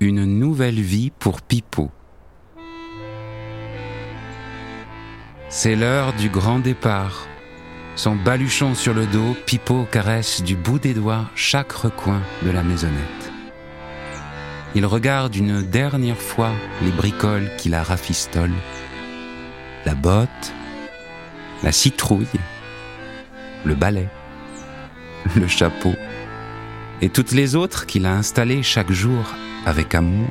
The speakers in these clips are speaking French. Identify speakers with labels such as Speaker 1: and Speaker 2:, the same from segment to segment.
Speaker 1: une nouvelle vie pour Pipo. C'est l'heure du grand départ. Son baluchon sur le dos, Pipo caresse du bout des doigts chaque recoin de la maisonnette. Il regarde une dernière fois les bricoles qui la rafistolent. La botte, la citrouille, le balai, le chapeau et toutes les autres qu'il a installées chaque jour avec amour.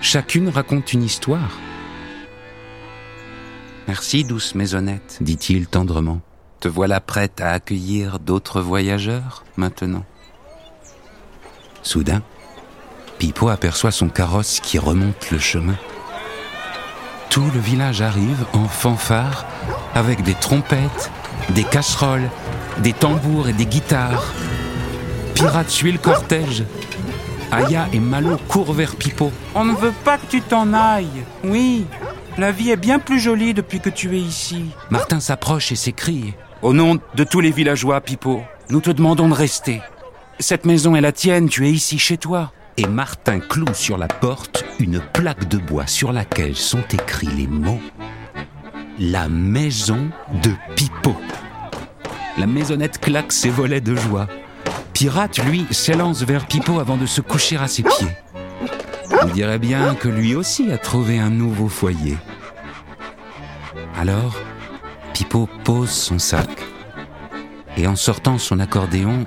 Speaker 1: Chacune raconte une histoire. Merci, douce maisonnette, dit-il tendrement. Te voilà prête à accueillir d'autres voyageurs maintenant. Soudain, Pipo aperçoit son carrosse qui remonte le chemin. Tout le village arrive en fanfare avec des trompettes, des casseroles, des tambours et des guitares. Pirate suit le cortège. Aya et Malo courent vers Pipo.
Speaker 2: On ne veut pas que tu t'en ailles. Oui, la vie est bien plus jolie depuis que tu es ici.
Speaker 1: Martin s'approche et s'écrie. Au nom de tous les villageois, Pipo, nous te demandons de rester. Cette maison est la tienne, tu es ici chez toi. Et Martin cloue sur la porte une plaque de bois sur laquelle sont écrits les mots La maison de Pipo. La maisonnette claque ses volets de joie. Pirate, lui, s'élance vers Pipo avant de se coucher à ses pieds. On dirait bien que lui aussi a trouvé un nouveau foyer. Alors, Pipo pose son sac. Et en sortant son accordéon,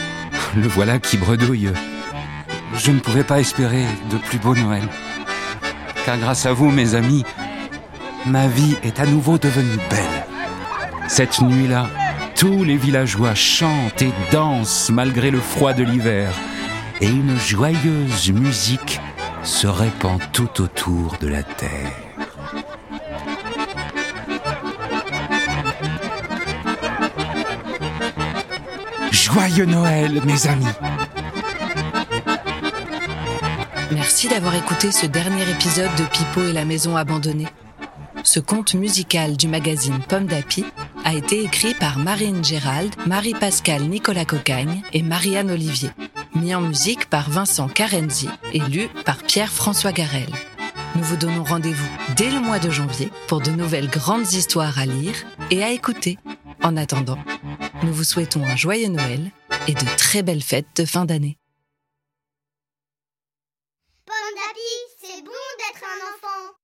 Speaker 1: le voilà qui bredouille. Je ne pouvais pas espérer de plus beau Noël. Car grâce à vous, mes amis, ma vie est à nouveau devenue belle. Cette nuit-là, tous les villageois chantent et dansent malgré le froid de l'hiver. Et une joyeuse musique se répand tout autour de la terre. Joyeux Noël, mes amis
Speaker 3: Merci d'avoir écouté ce dernier épisode de Pipo et la maison abandonnée. Ce conte musical du magazine Pomme d'Api a été écrit par Marine Gérald, Marie-Pascale Nicolas Cocagne et Marianne Olivier. Mis en musique par Vincent Carenzi et lu par Pierre-François Garel. Nous vous donnons rendez-vous dès le mois de janvier pour de nouvelles grandes histoires à lire et à écouter. En attendant, nous vous souhaitons un joyeux Noël et de très belles fêtes de fin d'année.
Speaker 4: Pomme d'Api, c'est bon d'être un enfant.